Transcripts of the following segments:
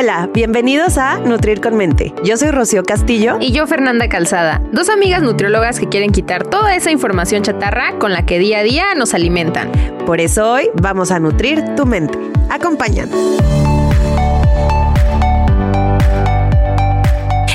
Hola, bienvenidos a Nutrir con Mente. Yo soy Rocío Castillo. Y yo Fernanda Calzada, dos amigas nutriólogas que quieren quitar toda esa información chatarra con la que día a día nos alimentan. Por eso hoy vamos a nutrir tu mente. Acompáñanos.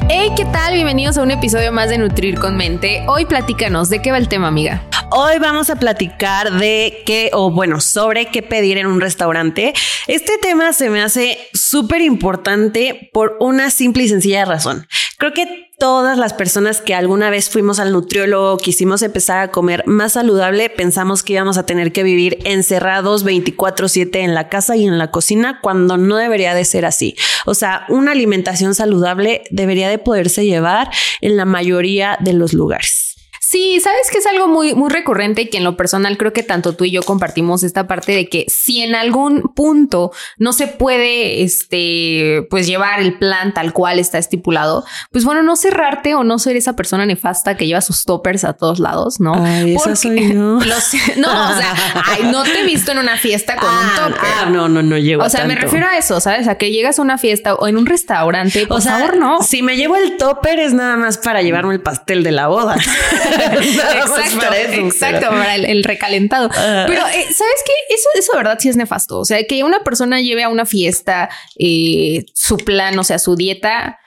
Hey, ¿qué tal? Bienvenidos a un episodio más de Nutrir con Mente. Hoy platícanos, ¿de qué va el tema, amiga? Hoy vamos a platicar de qué, o bueno, sobre qué pedir en un restaurante. Este tema se me hace súper importante por una simple y sencilla razón. Creo que todas las personas que alguna vez fuimos al nutriólogo, quisimos empezar a comer más saludable, pensamos que íbamos a tener que vivir encerrados 24/7 en la casa y en la cocina cuando no debería de ser así. O sea, una alimentación saludable debería de poderse llevar en la mayoría de los lugares. Sí, sabes que es algo muy, muy recurrente y que en lo personal creo que tanto tú y yo compartimos esta parte de que si en algún punto no se puede, este, pues llevar el plan tal cual está estipulado, pues bueno, no cerrarte o no ser esa persona nefasta que lleva sus toppers a todos lados, ¿no? Ay, esa soy yo. no, o sea, ay, no te he visto en una fiesta con un Ah, topper. ah, no, no, no llego O sea, me refiero a eso, ¿sabes? A que llegas a una fiesta o en un restaurante, por O sea, favor, no. si me llevo el topper es nada más para llevarme el pastel de la boda. Exacto, para eso, exacto, pero- para el, el recalentado. Ah. Pero, eh, ¿sabes qué? Eso, eso de verdad sí es nefasto. O sea, que una persona lleve a una fiesta eh, su plan, o sea, su dieta.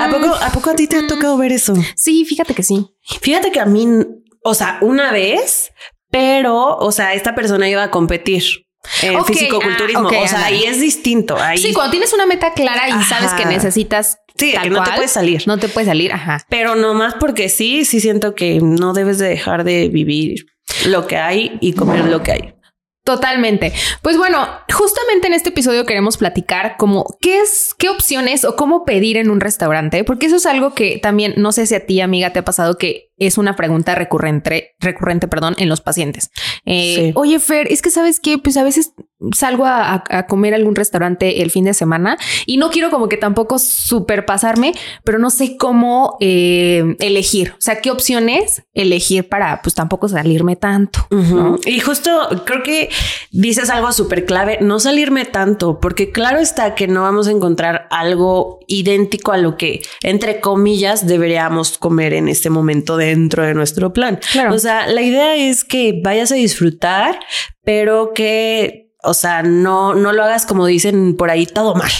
¿A poco, ¿A poco a ti te ha tocado ver eso? Sí, fíjate que sí. Fíjate que a mí, o sea, una vez, pero, o sea, esta persona iba a competir en Ok, fisicoculturismo. ah, o sea, ándale. ahí es distinto. Ahí Sí, cuando tienes una meta clara y sabes que necesitas. Sí, tal que no te puedes salir. No te puedes salir. Ajá. Pero no más porque sí, sí siento que no debes de dejar de vivir lo que hay y comer lo que hay. Totalmente. Pues bueno, justamente en este episodio queremos platicar como qué es, qué opciones o cómo pedir en un restaurante, porque eso es algo que también no sé si a ti, amiga, te ha pasado que es una pregunta recurrente, recurrente, perdón, en los pacientes. Eh, Sí. Oye, Fer, es que sabes que pues a veces salgo a, comer a algún restaurante el fin de semana y no quiero como que tampoco superpasarme, pero no sé cómo eh, elegir, o sea, qué opciones elegir para pues tampoco salirme tanto. Y justo creo que dices algo súper clave, no salirme tanto, porque claro está que no vamos a encontrar algo idéntico a lo que, entre comillas, deberíamos comer en este momento dentro de nuestro plan. Claro. O sea, la idea es que vayas a disfrutar, pero que, o sea, no, no lo hagas como dicen por ahí todo mal.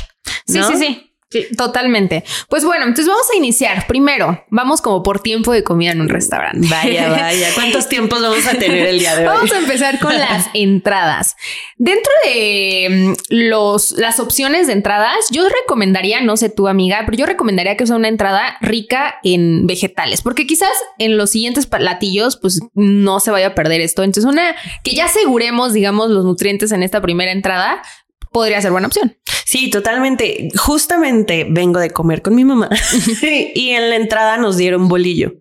Sí, ¿no? sí, sí. Sí, totalmente. Pues bueno, entonces vamos a iniciar. Primero, vamos como por tiempo de comida en un restaurante. Vaya, vaya. ¿Cuántos tiempos vamos a tener el día de hoy? Vamos a empezar con las entradas. Dentro de mm, los, las opciones de entradas, yo recomendaría, no sé tu amiga, pero yo recomendaría que sea una entrada rica en vegetales, porque quizás en los siguientes platillos, pues no se vaya a perder esto. Entonces, una que ya aseguremos, digamos, los nutrientes en esta primera entrada podría ser buena opción. Sí, totalmente. Justamente vengo de comer con mi mamá y en la entrada nos dieron bolillo.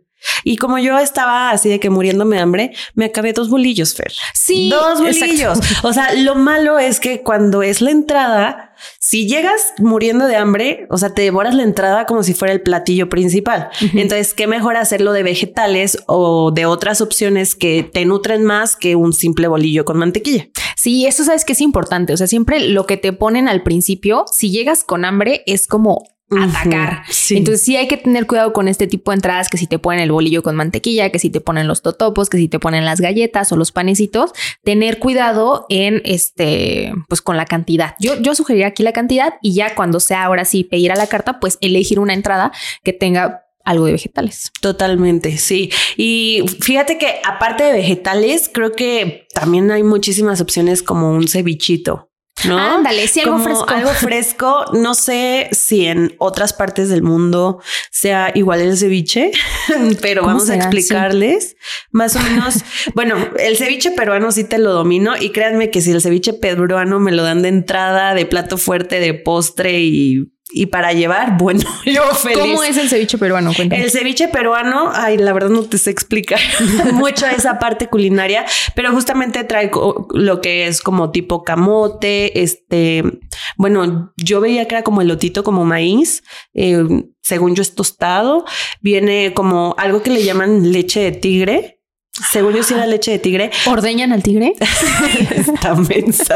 Y como yo estaba así de que muriéndome de hambre, me acabé dos bolillos, Fer. Sí, dos exacto. bolillos. O sea, lo malo es que cuando es la entrada, si llegas muriendo de hambre, o sea, te devoras la entrada como si fuera el platillo principal. Entonces, qué mejor hacerlo de vegetales o de otras opciones que te nutren más que un simple bolillo con mantequilla. Sí, eso sabes que es importante. O sea, siempre lo que te ponen al principio, si llegas con hambre, es como atacar. Sí. Entonces sí hay que tener cuidado con este tipo de entradas, que si te ponen el bolillo con mantequilla, que si te ponen los totopos, que si te ponen las galletas o los panecitos, tener cuidado en este, pues con la cantidad. Yo, yo sugeriría aquí la cantidad y ya cuando sea ahora sí pedir a la carta, pues elegir una entrada que tenga algo de vegetales. Totalmente, sí. Y fíjate que aparte de vegetales, creo que también hay muchísimas opciones como un cevichito. ¿No? Ándale, sí, algo Como fresco. Algo fresco. No sé si en otras partes del mundo sea igual el ceviche, pero ¿Cómo vamos a explicarles más o menos. bueno, el ceviche peruano sí te lo domino y créanme que si el ceviche peruano me lo dan de entrada, de plato fuerte, de postre y y para llevar, bueno, yo feliz. ¿Cómo es el ceviche peruano? Cuéntame. El ceviche peruano, ay, la verdad no te sé explicar mucho esa parte culinaria, pero justamente trae lo que es como tipo camote, este, bueno, yo veía que era como elotito, como maíz, eh, según yo es tostado, viene como algo que le llaman leche de tigre, según yo, si era leche de tigre. ¿Ordeñan al tigre? Está mensa.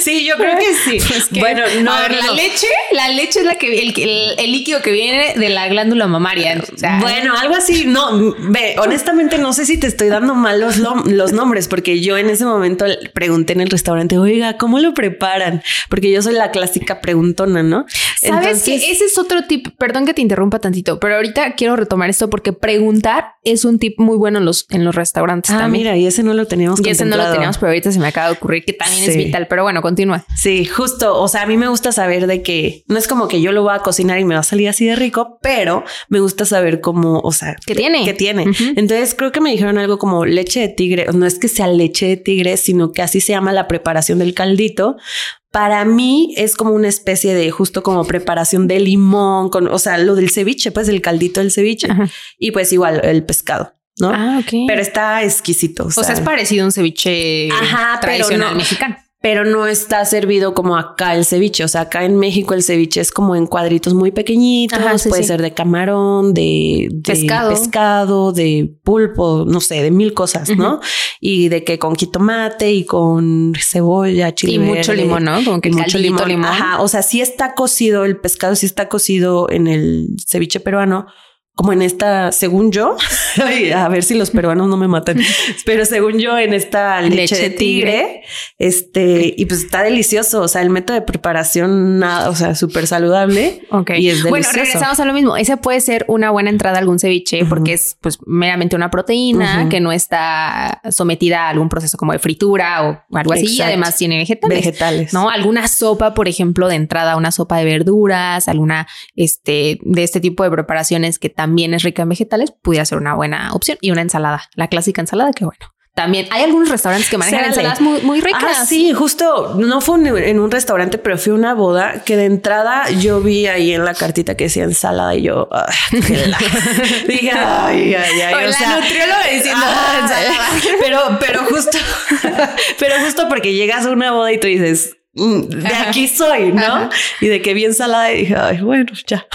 Sí, yo creo que sí. bueno, no. A ver, la leche, la leche es la que el, líquido que viene de la glándula mamaria. bueno, algo así. No, ve, honestamente no sé si te estoy dando mal los, los nombres, porque yo en ese momento pregunté en el restaurante, oiga, ¿cómo lo preparan? Porque yo soy la clásica preguntona, ¿no? Sabes que ese es otro tip. Perdón que te interrumpa tantito, pero ahorita quiero retomar esto porque preguntar es un tip muy bueno en los, en los restaurantes ah, también. mira, y ese no lo teníamos Y ese no lo teníamos, pero ahorita se me acaba de ocurrir que también es vital. Pero bueno, continúa. Sí, justo. O sea, a mí me gusta saber de que no es como que yo lo voy a cocinar y me va a salir así de rico, pero me gusta saber cómo, o sea, ¿qué tiene? ¿Qué tiene? Entonces creo que me dijeron algo como leche de tigre. No es que sea leche de tigre, sino que así se llama la preparación del caldito para mí es como una especie de justo como preparación de limón, con, o sea, lo del ceviche, pues el caldito del ceviche y pues igual el pescado. ¿No? Ah, ok. Pero está exquisito. O sea, es parecido a un ceviche tradicional mexicano pero no está servido como acá el ceviche. O sea, acá en México el ceviche es como en cuadritos muy pequeñitos. puede ser de camarón, de, pescado. pescado, de pulpo, no sé, de mil cosas, ¿no? Y de que con jitomate y con cebolla, chile. Y mucho limón, ¿no? Como que mucho limón. limón. Ajá. O sea, sí está cocido el pescado, sí está cocido en el ceviche peruano como en esta, según yo, a ver si los peruanos no me matan, pero según yo, en esta leche, de tigre, este, y pues está delicioso. O sea, el método de preparación, nada, o sea, súper saludable. Ok. Y es delicioso. Bueno, regresamos a lo mismo. Ese puede ser una buena entrada a algún ceviche porque es pues meramente una proteína que no está sometida a algún proceso como de fritura o algo así. Y además tiene vegetales. Vegetales. No, alguna sopa, por ejemplo, de entrada, una sopa de verduras, alguna, este, de este tipo de preparaciones que también también es rica en vegetales, pudiera ser una buena opción. Y una ensalada, la clásica ensalada, que bueno. También hay algunos restaurantes que manejan ensaladas muy, muy ricas. Ah, sí, justo no fue en un restaurante, pero fui a una boda que de entrada yo vi ahí en la cartita que decía ensalada y yo dije, ay, ay, ay. O, sea, nutrióloga diciendo ensalada. Pero, pero justo, pero justo porque llegas a una boda y tú dices, mm, de aquí soy, ¿no? Y de que vi ensalada y dije, ay, bueno, ya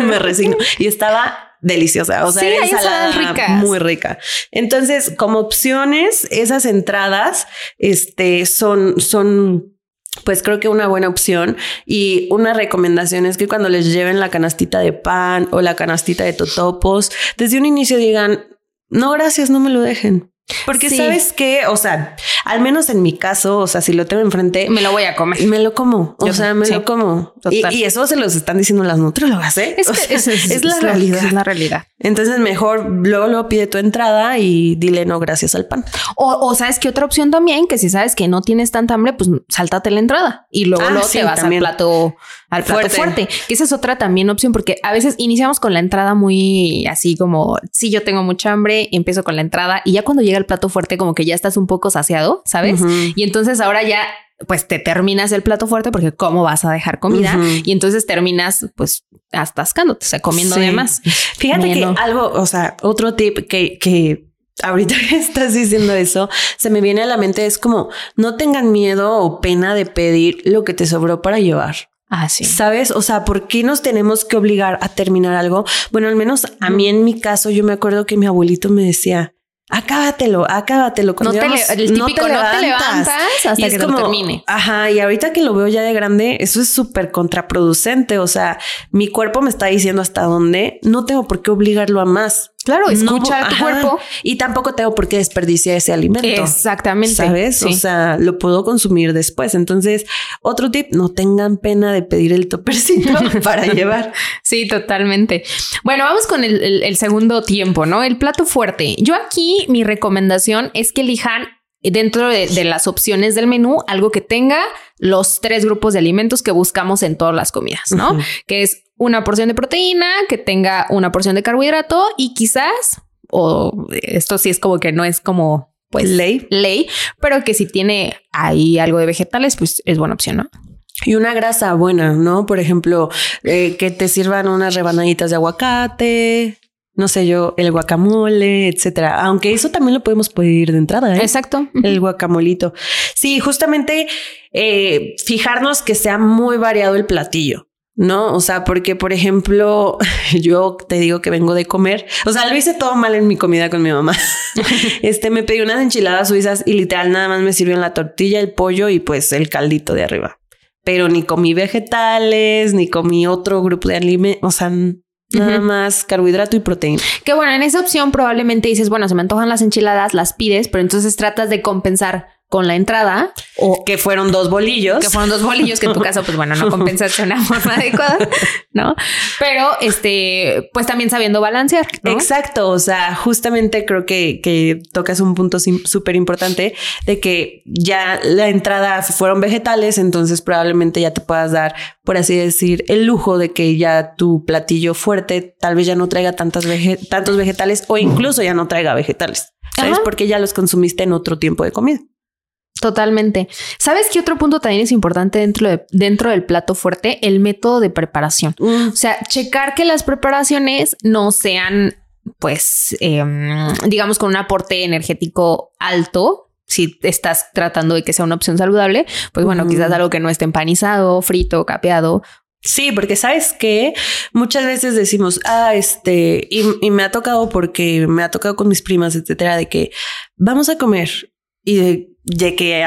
me resigno. Y estaba deliciosa. O sea, sí, ensalada muy rica. Entonces, como opciones, esas entradas, este, son, son pues creo que una buena opción y una recomendación es que cuando les lleven la canastita de pan o la canastita de totopos, desde un inicio digan, no, gracias, no me lo dejen. Porque sabes que, o sea, al menos en mi caso, o sea, si lo tengo enfrente, me lo voy a comer. Me lo como. O sea, me lo como. Y, eso se los están diciendo las nutriólogas, ¿eh? Es, es, la realidad. Es la realidad. Entonces, mejor luego lo pide tu entrada y dile no gracias al pan. O, sabes que otra opción también, que si sabes que no tienes tanta hambre, pues sáltate la entrada y luego, ah, te vas al plato, al plato fuerte. fuerte. Que esa es otra también opción, porque a veces iniciamos con la entrada muy así como, si yo tengo mucha hambre, empiezo con la entrada y ya cuando llega el plato fuerte, como que ya estás un poco saciado, ¿sabes? Y entonces ahora ya pues te terminas el plato fuerte porque cómo vas a dejar comida y entonces terminas pues atascándote, o sea, comiendo de más. Fíjate que algo, o sea, otro tip que, que ahorita que estás diciendo eso, se me viene a la mente es como no tengan miedo o pena de pedir lo que te sobró para llevar. Ah, sí. ¿Sabes? O sea, ¿por qué nos tenemos que obligar a terminar algo? Bueno, al menos a mí en mi caso, yo me acuerdo que mi abuelito me decía, acábatelo, acábatelo. No te, el típico, no te, levantas hasta que como, termine. Ajá, y ahorita que lo veo ya de grande, eso es súper contraproducente. O sea, mi cuerpo me está diciendo hasta dónde, no tengo por qué obligarlo a más. Claro, escucha tu cuerpo. Y tampoco tengo por qué desperdiciar ese alimento. Exactamente. ¿Sabes? O sea, lo puedo consumir después. Entonces, otro tip, no tengan pena de pedir el topercito para llevar. Sí, totalmente. Bueno, vamos con el, segundo tiempo, ¿no? El plato fuerte. Yo aquí, mi recomendación es que elijan dentro de, las opciones del menú algo que tenga los tres grupos de alimentos que buscamos en todas las comidas, ¿no? Que es una porción de proteína, que tenga una porción de carbohidrato y quizás, o esto sí es como que no es como pues ley, ley, pero que si tiene ahí algo de vegetales, pues es buena opción, ¿no? y una grasa buena, ¿no? Por ejemplo, eh, que te sirvan unas rebanaditas de aguacate, no sé yo, el guacamole, etcétera. Aunque eso también lo podemos pedir de entrada. ¿eh? Exacto. El guacamolito. Sí, justamente eh, fijarnos que sea muy variado el platillo. No, o sea, porque por ejemplo, yo te digo que vengo de comer, o sea, lo hice todo mal en mi comida con mi mamá. este me pedí unas enchiladas suizas y literal nada más me sirvieron la tortilla, el pollo y pues el caldito de arriba pero ni comí vegetales, ni comí otro grupo de alimentos, o sea, nada más carbohidrato y proteína. Que bueno, en esa opción probablemente dices, bueno, se me antojan las enchiladas, las pides, pero entonces tratas de compensar con la entrada o que fueron dos bolillos, que fueron dos bolillos que en tu caso pues bueno no compensaste de una forma adecuada, ¿no? Pero este pues también sabiendo balancear. Exacto, o sea, justamente creo que, que tocas un punto súper importante de que ya la entrada fueron vegetales, entonces probablemente ya te puedas dar, por así decir, el lujo de que ya tu platillo fuerte tal vez ya no traiga tantas tantos vegetales o incluso ya no traiga vegetales. ¿Sabes? Porque ya los consumiste en otro tiempo de comida. Totalmente. ¿Sabes qué otro punto también es importante dentro, de, dentro del plato fuerte? El método de preparación. Mm. O sea, checar que las preparaciones no sean, pues, em, digamos, con un aporte energético alto, si estás tratando de que sea una opción saludable, pues bueno, quizás algo que no esté empanizado, frito, capeado. Sí, porque sabes que muchas veces decimos, ah, este, y, y, me ha tocado porque me ha tocado con mis primas, etcétera, de que vamos a comer y de ya que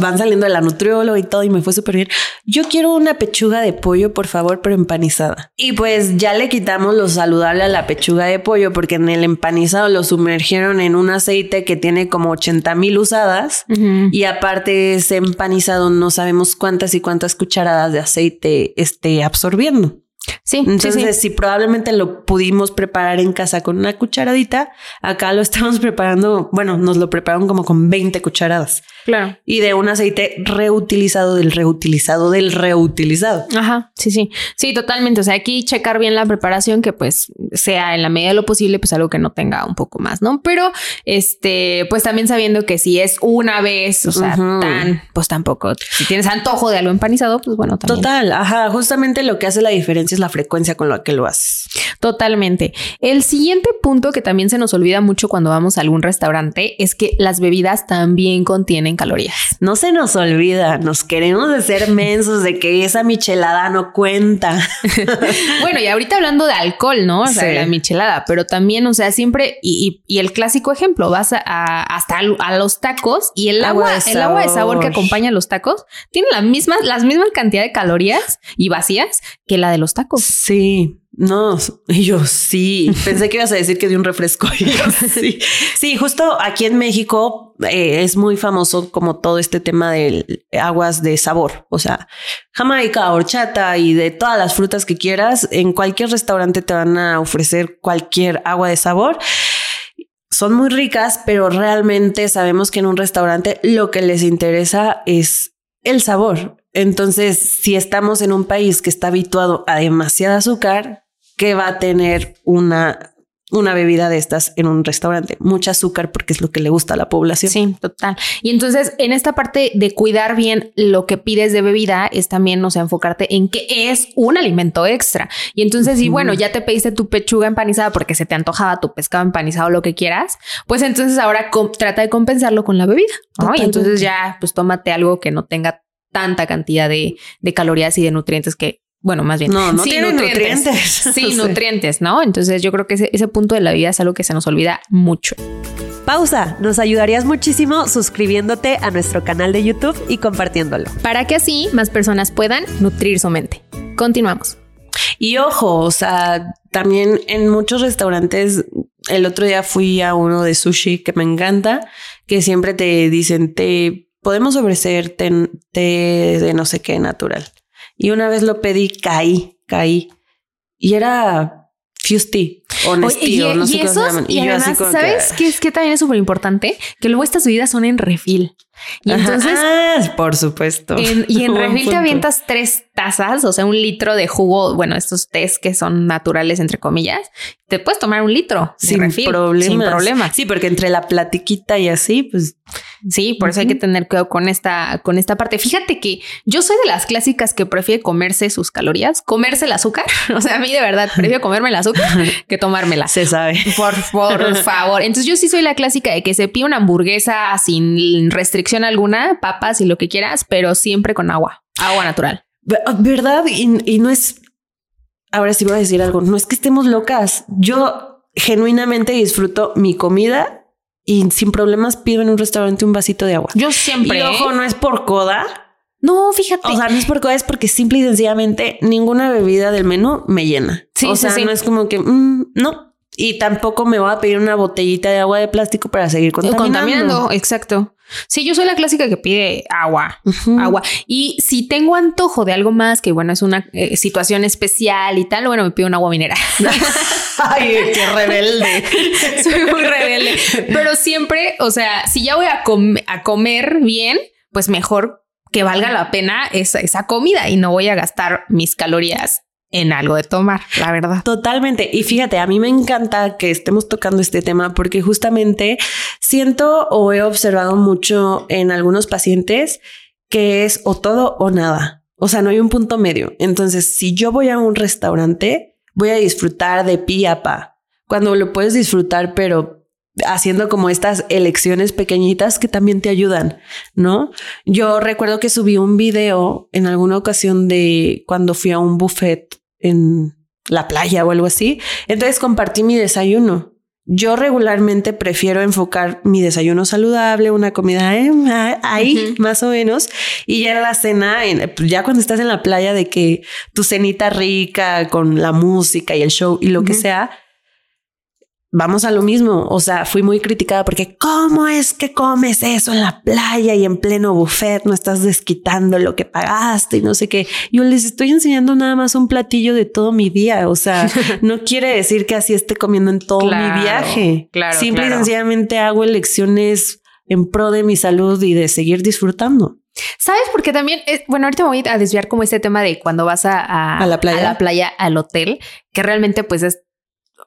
van saliendo de la nutrióloga y todo y me fue súper bien. Yo quiero una pechuga de pollo, por favor, pero empanizada. Y pues ya le quitamos lo saludable a la pechuga de pollo porque en el empanizado lo sumergieron en un aceite que tiene como 80 mil usadas y aparte ese empanizado no sabemos cuántas y cuántas cucharadas de aceite esté absorbiendo. Sí, entonces si probablemente lo pudimos preparar en casa con una cucharadita, acá lo estamos preparando, bueno, nos lo prepararon como con 20 cucharadas. Claro. Y de un aceite reutilizado del reutilizado del reutilizado. Ajá, sí, sí. Sí, totalmente. O sea, aquí checar bien la preparación que pues sea en la medida de lo posible pues algo que no tenga un poco más, ¿no? Pero este, pues también sabiendo que si es una vez, o sea, tan, pues tampoco, si tienes antojo de algo empanizado, pues bueno, también. Total, ajá, justamente lo que hace la diferencia es la frecuencia con la que lo haces. Totalmente. El siguiente punto que también se nos olvida mucho cuando vamos a algún restaurante es que las bebidas también contienen calorías. No se nos olvida, nos queremos de ser mensos de que esa michelada no cuenta. bueno, y ahorita hablando de alcohol, ¿no? O sea, la michelada, pero también, o sea, siempre, y, el clásico ejemplo, vas a, hasta a los tacos y el agua, el agua de sabor que acompaña a los tacos tiene la misma, las mismas cantidad de calorías y vacías que la de los Sí. No, y yo sí, pensé que ibas a decir que de un refresco. sí. sí, justo aquí en México eh, es muy famoso como todo este tema de aguas de sabor, o sea, jamaica, horchata y de todas las frutas que quieras. En cualquier restaurante te van a ofrecer cualquier agua de sabor. Son muy ricas, pero realmente sabemos que en un restaurante lo que les interesa es el sabor. Entonces, si estamos en un país que está habituado a demasiado azúcar, que va a tener una, una bebida de estas en un restaurante. Mucha azúcar porque es lo que le gusta a la población. Sí, total. Y entonces en esta parte de cuidar bien lo que pides de bebida es también, o sea, enfocarte en que es un alimento extra. Y entonces, si bueno, ya te pediste tu pechuga empanizada porque se te antojaba tu pescado empanizado, lo que quieras, pues entonces ahora trata de compensarlo con la bebida. Y entonces ya, pues tómate algo que no tenga tanta cantidad de, de calorías y de nutrientes que bueno, más bien. No, no tiene nutrientes. Sí, nutrientes, ¿no? Entonces yo creo que ese, ese punto de la vida es algo que se nos olvida mucho. Pausa. Nos ayudarías muchísimo suscribiéndote a nuestro canal de YouTube y compartiéndolo. Para que así más personas puedan nutrir su mente. Continuamos. Y ojo, o sea, también en muchos restaurantes, el otro día fui a uno de sushi que me encanta, que siempre te dicen, te podemos ofrecer té de no sé qué natural. Y una vez lo pedí, caí, caí. Y era Fusty o no sé y cómo se llaman. Y, además, ¿sabes qué es que también es súper importante? Que luego estas bebidas son en refil. Y entonces, ah, por supuesto. y en refil te avientas tres tazas, o sea, un litro de jugo, bueno, estos tés que son naturales, entre comillas, te puedes tomar un litro sin refil. Sin problemas. Sí, porque entre la platiquita y así, pues Sí, por eso hay que tener cuidado con esta, con esta parte. Fíjate que yo soy de las clásicas que prefiere comerse sus calorías, comerse el azúcar. O sea, a mí de verdad prefiero comerme el azúcar que tomármela. se sabe. Por, por favor. Entonces yo sí soy la clásica de que se pide una hamburguesa sin restricción alguna, papas y lo que quieras, pero siempre con agua, agua natural. ¿Verdad? Y, y no es. Ahora sí voy a decir algo. No es que estemos locas. Yo genuinamente disfruto mi comida y sin problemas pido en un restaurante un vasito de agua. Yo siempre. Y ojo, no es por coda. no, fíjate. O sea, no es por coda, es porque simple y sencillamente ninguna bebida del menú me llena. Sí, o sí, sea, sí. no es como que mm, no. Y tampoco me voy a pedir una botellita de agua de plástico para seguir contaminando. contaminando, exacto. Sí, yo soy la clásica que pide agua, agua. Y si tengo antojo de algo más, que bueno, es una eh, situación especial y tal, bueno, me pido un agua mineral. Ay, qué rebelde. Soy muy rebelde. Pero siempre, o sea, si ya voy a, com- a comer bien, pues mejor que valga la pena esa, esa comida y no voy a gastar mis calorías en algo de tomar, la verdad. Totalmente. Y fíjate, a mí me encanta que estemos tocando este tema porque justamente siento o he observado mucho en algunos pacientes que es o todo o nada. O sea, no hay un punto medio. Entonces, si yo voy a un restaurante, voy a disfrutar de pi a pa. Cuando lo puedes disfrutar, pero haciendo como estas elecciones pequeñitas que también te ayudan, ¿no? Yo recuerdo que subí un video en alguna ocasión de cuando fui a un buffet en la playa o algo así. Entonces compartí mi desayuno. Yo regularmente prefiero enfocar mi desayuno saludable, una comida eh, ahí más o menos, y ya la cena, en- ya cuando estás en la playa de que tu cenita rica con la música y el show y lo que sea, vamos a lo mismo. O sea, fui muy criticada porque ¿cómo es que comes eso en la playa y en pleno buffet? No estás desquitando lo que pagaste y no sé qué. Yo les estoy enseñando nada más un platillo de todo mi día. O sea, no quiere decir que así esté comiendo en todo Claro, mi viaje. claro, Simple claro. y sencillamente hago elecciones en pro de mi salud y de seguir disfrutando. ¿Sabes? Porque también, eh, bueno, ahorita me voy a desviar como este tema de cuando vas a, a, A la playa. a la playa, al hotel, que realmente pues es,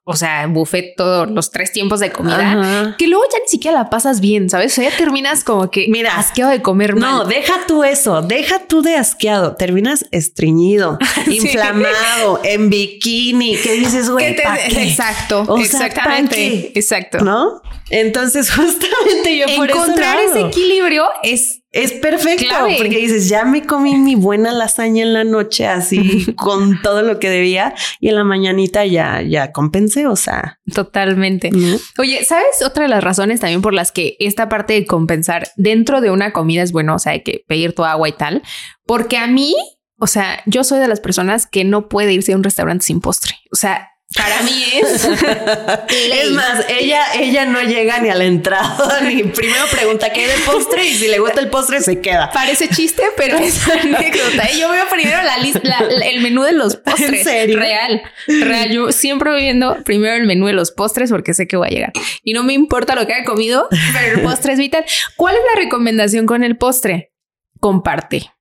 o sea, buffet todos los tres tiempos de comida. Ajá. Que luego ya ni siquiera la pasas bien, ¿sabes? O sea, ya terminas como que Mira, asqueado de comer No, deja tú eso, deja tú de asqueado, terminas estreñido, inflamado, en bikini, ¿qué dices, ¿Qué güey? Exacto, O sea, ¿pa' exactamente, exacto. ¿No? Entonces, justamente yo por Encontrar ese equilibrio es Es perfecto, clave. porque dices, ya me comí mi buena lasaña en la noche, así con todo lo que debía, y en la mañanita ya, ya compensé, o sea. totalmente. ¿no? Oye, ¿sabes otra de las razones también por las que esta parte de compensar dentro de una comida es bueno? O sea, hay que pedir tu agua y tal. Porque a mí, o sea, yo soy de las personas que no puede irse a un restaurante sin postre. O sea, para mí es... Es más, ella, ella no llega ni a la entrada, ni primero pregunta qué hay de postre y si le gusta el postre se queda. Parece chiste, pero es anécdota. ¿eh? Yo veo primero la lista, el menú de los postres. ¿En serio? Real, real. Yo siempre voy viendo primero el menú de los postres porque sé que voy a llegar. Y no me importa lo que haya comido, pero el postre es vital. ¿Cuál es la recomendación con el postre? Comparte.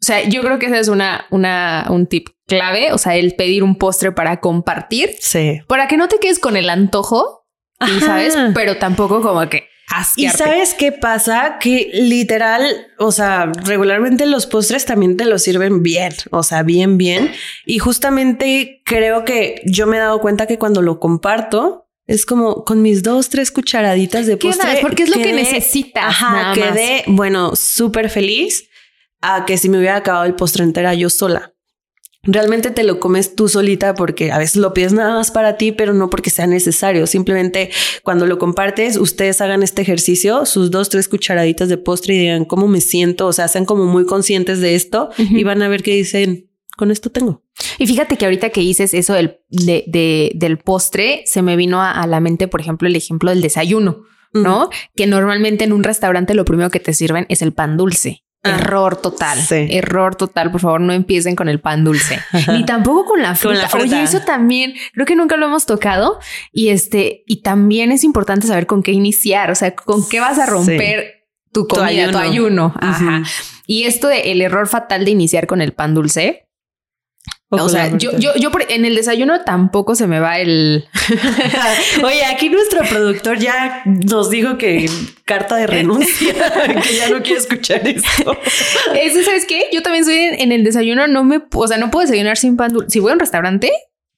O sea, yo creo que ese es una, una, un tip clave. O sea, el pedir un postre para compartir, Sí. para que no te quedes con el antojo, y sabes, pero tampoco como que Y asquearte. sabes qué pasa? Que literal, o sea, regularmente los postres también te los sirven bien, o sea, bien, bien. Y justamente creo que yo me he dado cuenta que cuando lo comparto, es como con mis dos, tres cucharaditas de postre. porque es lo que necesitas, Ajá, nada más. quedé, bueno, súper feliz a que si me hubiera acabado el postre entera yo sola. Realmente te lo comes tú solita porque a veces lo pides nada más para ti, pero no porque sea necesario. Simplemente cuando lo compartes, ustedes hagan este ejercicio, sus dos, tres cucharaditas de postre y digan cómo me siento. O sea, sean como muy conscientes de esto y van a ver que dicen, con esto tengo. Y fíjate que ahorita que dices eso del, de- de- del postre, se me vino a, a la mente, por ejemplo, el ejemplo del desayuno, ¿no? Que normalmente en un restaurante lo primero que te sirven es el pan dulce. Ah, error total. sí. Error total. Por favor, no empiecen con el pan dulce. Ni tampoco con la fruta. Con la fruta. Oye, eso también creo que nunca lo hemos tocado. Y este, y también es importante saber con qué iniciar. O sea, con qué vas a Sí. romper tu comida, tu ayuno. Ajá. Ujú. Y esto de el error fatal de iniciar con el pan dulce. O sea, yo, yo, yo en el desayuno tampoco se me va el. Oye, aquí nuestro productor ya nos dijo que carta de renuncia, que ya no quiere escuchar esto. Eso, ¿sabes qué? Yo también soy en, en el desayuno, no me, o sea, no puedo desayunar sin pan dulce. Si voy a un restaurante,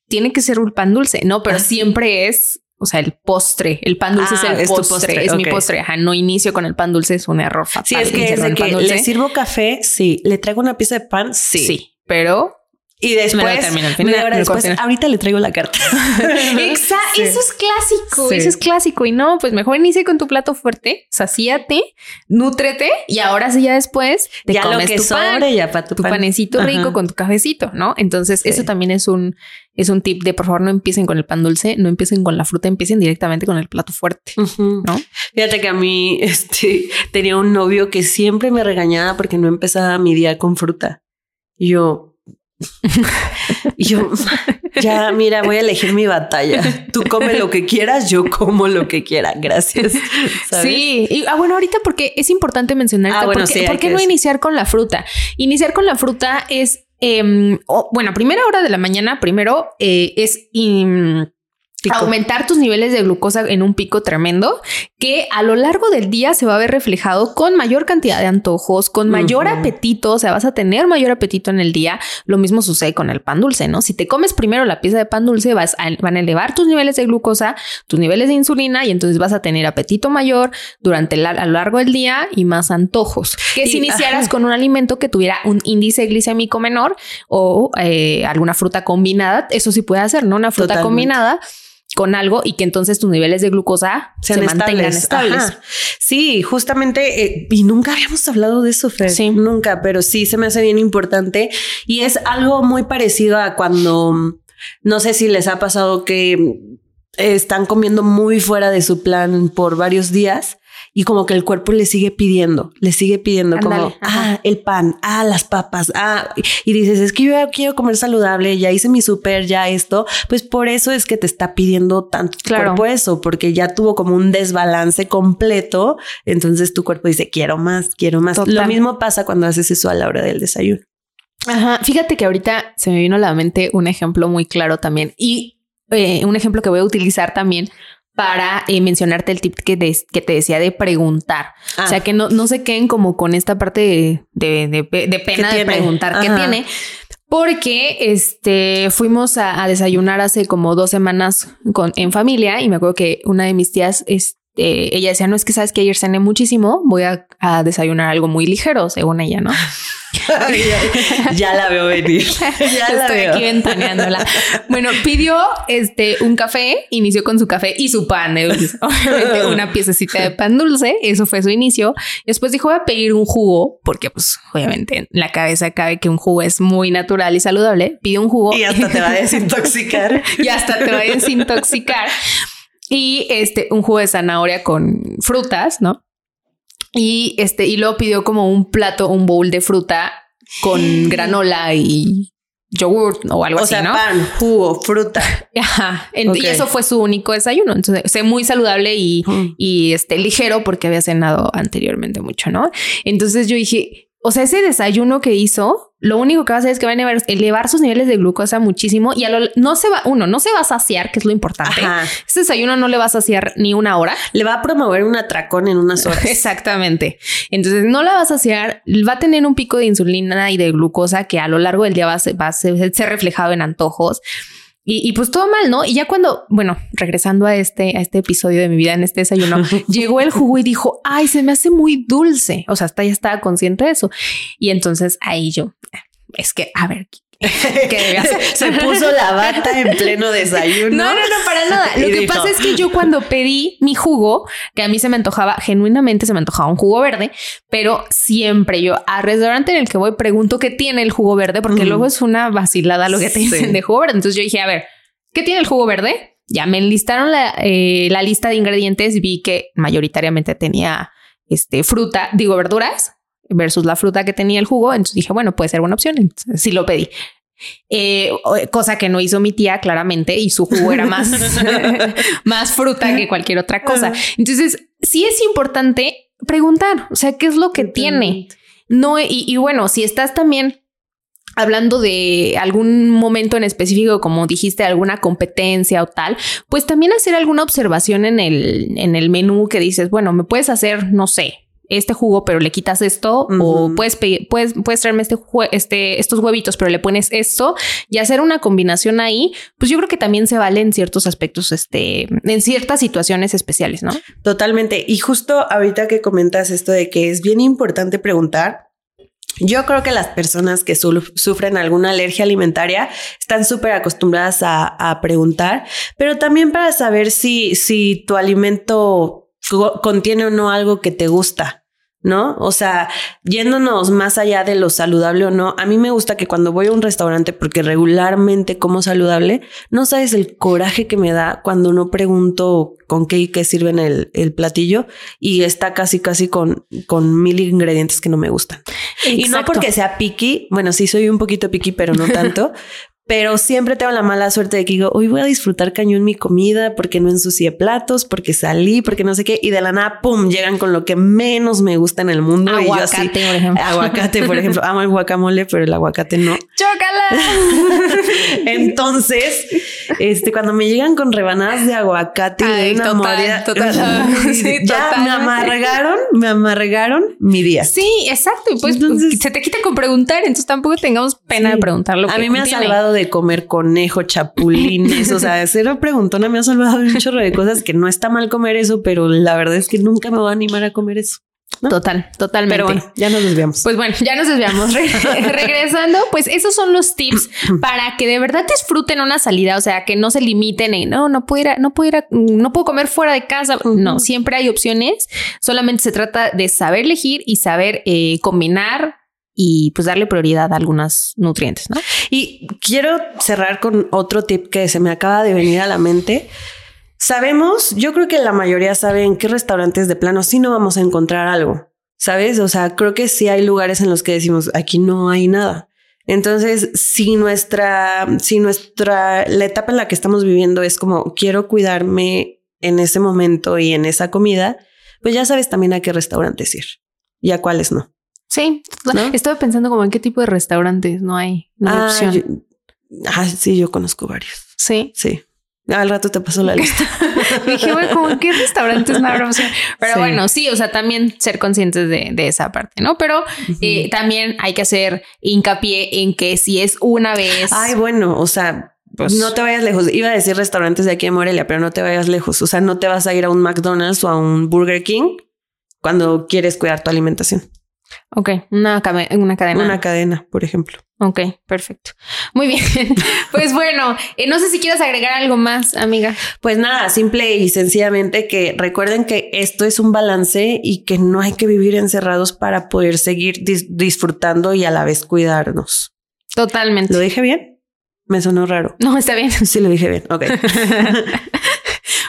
tiene que ser un pan dulce, no, pero Ah. siempre es, o sea, el postre. El pan dulce Ah, es el es tu postre, postre, es mi postre. Ajá, no inicio con el pan dulce, es un error fatal. Sí, es que es de que le sirvo café, sí, le traigo una pieza de pan, sí. Sí, pero Y después, Me termino al final, media hora me lo después, ahorita le traigo la carta. Exacto, Sí. eso es clásico, Sí. eso es clásico. Y no, pues mejor inicie con tu plato fuerte, sacíate, nútrete y ahora sí ya después te ya lo comes que tu pan, sobre, ya para tu, tu pan. panecito rico con tu cafecito, ¿no? Entonces, Sí. eso también es un es un tip de por favor no empiecen con el pan dulce, no empiecen con la fruta, empiecen directamente con el plato fuerte. ¿no? Fíjate que a mí este, tenía un novio que siempre me regañaba porque no empezaba mi día con fruta. Y yo, y yo, ya, mira, voy a elegir mi batalla. Tú come lo que quieras, yo como lo que quiera. Gracias. ¿Sabes? Sí, y ah, bueno, ahorita porque es importante mencionar, Ah, bueno, porque- sí, ¿por qué no decir. iniciar con la fruta? Iniciar con la fruta es, em, bueno, primera hora de la mañana, primero eh, es im- Pico. aumentar tus niveles de glucosa en un pico tremendo que a lo largo del día se va a ver reflejado con mayor cantidad de antojos, con mayor apetito, o sea, vas a tener mayor apetito en el día. Lo mismo sucede con el pan dulce, ¿no? Si te comes primero la pieza de pan dulce, vas a, van a elevar tus niveles de glucosa, tus niveles de insulina y entonces vas a tener apetito mayor durante la- a lo largo del día y más antojos. Que si iniciaras ajá. con un alimento que tuviera un índice glicémico menor o eh, alguna fruta combinada, eso sí puede hacer, ¿no? Una fruta Totalmente. combinada con algo y que entonces tus niveles de glucosa Sean se mantengan estables. Sí, justamente, eh, y nunca habíamos hablado de eso, Fer. Sí. Nunca, pero sí se me hace bien importante y es algo muy parecido a cuando, no sé si les ha pasado que eh, están comiendo muy fuera de su plan por varios días y como que el cuerpo le sigue pidiendo, le sigue pidiendo como, ajá. ah, el pan, ah, las papas, ah, y dices, es que yo ya quiero comer saludable, ya hice mi súper, ya esto, pues por eso es que te está pidiendo tanto tu Claro. cuerpo eso, porque ya tuvo como un desbalance completo, entonces tu cuerpo dice, quiero más, quiero más. Total. Lo mismo pasa cuando haces eso a la hora del desayuno. Ajá. Fíjate que ahorita se me vino a la mente un ejemplo muy claro también y eh, un ejemplo que voy a utilizar también para eh, mencionarte el tip que, des- que te decía de preguntar. Ah. O sea, que no, no se queden como con esta parte de, de, de pe- de pena de preguntar qué Ajá. tiene. Porque este fuimos a, a desayunar hace como dos semanas con, en familia y me acuerdo que una de mis tías, este, ella decía, no es que sabes que ayer cené muchísimo, voy a, a desayunar algo muy ligero, según ella, ¿no? ya, ya la veo venir. Ya la Estoy veo. aquí ventaneándola. Bueno, pidió este un café, inició con su café y su pan de dulce. Obviamente una piececita de pan dulce, eso fue su inicio. Después dijo, voy a pedir un jugo, porque pues obviamente en la cabeza cabe que un jugo es muy natural y saludable. Pidió un jugo Y hasta te va a desintoxicar. y hasta te va a desintoxicar. Y este, un jugo de zanahoria con frutas, ¿no? Y este, y luego pidió como un plato, un bowl de fruta con granola y yogurt o algo o así, sea, ¿no? pan, jugo, fruta. Ajá. Y eso fue su único desayuno. Entonces, muy saludable y, Mm. y este ligero porque había cenado anteriormente mucho, ¿no? Entonces yo dije, o sea, ese desayuno que hizo, lo único que va a hacer es que va a elevar, elevar sus niveles de glucosa muchísimo y a lo- no se va, uno, no se va a saciar, que es lo importante. Ajá. Ese desayuno no le va a saciar ni una hora. Le va a promover un atracón en unas horas. Exactamente. Entonces no la va a saciar, va a tener un pico de insulina y de glucosa que a lo largo del día va a ser, va a ser- ser reflejado en antojos. Y, y pues todo mal, ¿no? Y ya cuando, bueno, regresando a este, a este episodio de mi vida en este desayuno, llegó el jugo y dijo, ay, se me hace muy dulce. O sea, hasta ya estaba consciente de eso. Y entonces ahí yo, es que, a ver, ¿qué debe hacer? Se puso la bata en pleno desayuno. No, no, no, para nada. Lo que dijo, pasa es que yo cuando pedí mi jugo, que a mí se me antojaba, genuinamente se me antojaba un jugo verde, pero siempre yo al restaurante en el que voy pregunto qué tiene el jugo verde, porque luego es una vacilada lo que te Sí. dicen de jugo verde. Entonces yo dije, a ver, ¿qué tiene el jugo verde? Ya me enlistaron la, eh, la lista de ingredientes vi que mayoritariamente tenía este, fruta, digo verduras versus la fruta que tenía el jugo. Entonces dije, bueno, puede ser buena opción. Entonces sí lo pedí. Eh, cosa que no hizo mi tía claramente y su jugo era más, más fruta que cualquier otra cosa. Entonces, sí es importante preguntar, o sea, ¿qué es lo que tiene? No, y, y bueno, si estás también hablando de algún momento en específico, como dijiste, alguna competencia o tal, pues también hacer alguna observación en el, en el menú que dices, bueno, me puedes hacer, no sé, este jugo, pero le quitas esto, o puedes, puedes, puedes traerme este, este, estos huevitos, pero le pones esto y hacer una combinación ahí, pues yo creo que también se vale en ciertos aspectos, este, en ciertas situaciones especiales, ¿no? Totalmente. Y justo ahorita que comentas esto de que es bien importante preguntar, yo creo que las personas que sufren alguna alergia alimentaria están súper acostumbradas a, a, preguntar, pero también para saber si, si tu alimento contiene o no algo que te gusta. ¿no? O sea, yéndonos más allá de lo saludable o no, a mí me gusta que cuando voy a un restaurante, porque regularmente como saludable, no sabes el coraje que me da cuando no pregunto con qué y qué sirven el, el platillo y está casi, casi con, con mil ingredientes que no me gustan. Y no porque sea picky, bueno, sí soy un poquito picky, pero no tanto, pero siempre tengo la mala suerte de que digo, hoy voy a disfrutar cañón mi comida porque no ensucié platos, porque salí, porque no sé qué, y de la nada, pum, llegan con lo que menos me gusta en el mundo. Aguacate, por ejemplo. Aguacate, por ejemplo. Amo el guacamole, pero el aguacate no. ¡Chócala! Entonces, este, cuando me llegan con rebanadas de aguacate Ay, de una total, total. Sí, ya me amargaron, me amargaron mi día. Sí, exacto. Y pues entonces, se te quita con preguntar, entonces tampoco tengamos pena sí, de preguntarlo. A mí me ha salvado de comer conejo, chapulines, o sea, cero preguntona me ha salvado de un chorro de cosas que no está mal comer eso, pero la verdad es que nunca me voy a animar a comer eso. ¿No? Total, totalmente. Pero bueno, ya nos desviamos. Pues bueno, ya nos desviamos. regresando, pues esos son los tips para que de verdad disfruten una salida, o sea, que no se limiten en no, no puedo ir, a, no puedo ir, a, no puedo comer fuera de casa. Uh -huh. No, siempre hay opciones. Solamente se trata de saber elegir y saber eh, combinar y pues darle prioridad a algunos nutrientes, ¿no? Y quiero cerrar con otro tip que se me acaba de venir a la mente. Sabemos, yo creo que la mayoría sabe en qué restaurantes de plano sí no vamos a encontrar algo, ¿sabes? O sea, creo que sí hay lugares en los que decimos, aquí no hay nada. Entonces, si nuestra, si nuestra, la etapa en la que estamos viviendo es como quiero cuidarme en ese momento y en esa comida, pues ya sabes también a qué restaurantes ir y a cuáles no. Sí, ¿no? estoy pensando como en qué tipo de restaurantes no hay, no hay ah, opción. Yo, ah, sí, yo conozco varios. Sí. Sí. Al rato te pasó la lista. Dije, bueno, como en qué restaurantes no habrá opción. Pero sí. bueno, sí, o sea, también ser conscientes de, de esa parte, ¿no? Pero uh -huh. eh, también hay que hacer hincapié en que si es una vez. Ay, bueno, o sea, pues no te vayas lejos. Iba a decir restaurantes de aquí en Morelia, pero no te vayas lejos. O sea, no te vas a ir a un McDonald's o a un Burger King cuando quieres cuidar tu alimentación. Ok, una, una cadena. Una cadena, por ejemplo. Ok, perfecto. Muy bien. pues bueno, eh, no sé si quieres agregar algo más, amiga. Pues nada, simple y sencillamente que recuerden que esto es un balance y que no hay que vivir encerrados para poder seguir dis disfrutando y a la vez cuidarnos. Totalmente. ¿Lo dije bien? Me sonó raro. No, está bien. Sí, lo dije bien. Ok.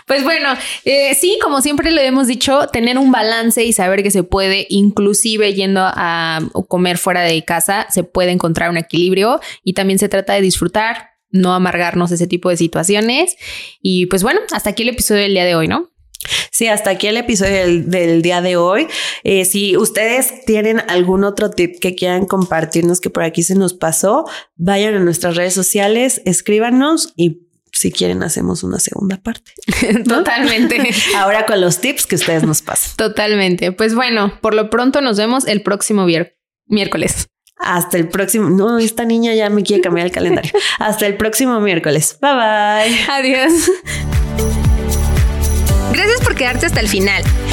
Pues bueno, eh, sí, como siempre le hemos dicho, tener un balance y saber que se puede, inclusive yendo a comer fuera de casa, se puede encontrar un equilibrio y también se trata de disfrutar, no amargarnos ese tipo de situaciones. Y pues bueno, hasta aquí el episodio del día de hoy, ¿no? Sí, hasta aquí el episodio del, del día de hoy. Eh, si ustedes tienen algún otro tip que quieran compartirnos que por aquí se nos pasó, vayan a nuestras redes sociales, escríbanos y si quieren hacemos una segunda parte. ¿no? Totalmente. Ahora con los tips que ustedes nos pasan. Totalmente. Pues bueno, por lo pronto nos vemos el próximo miércoles. Hasta el próximo. No, esta niña ya me quiere cambiar el calendario. Hasta el próximo miércoles. Bye bye. Adiós. Gracias por quedarte hasta el final.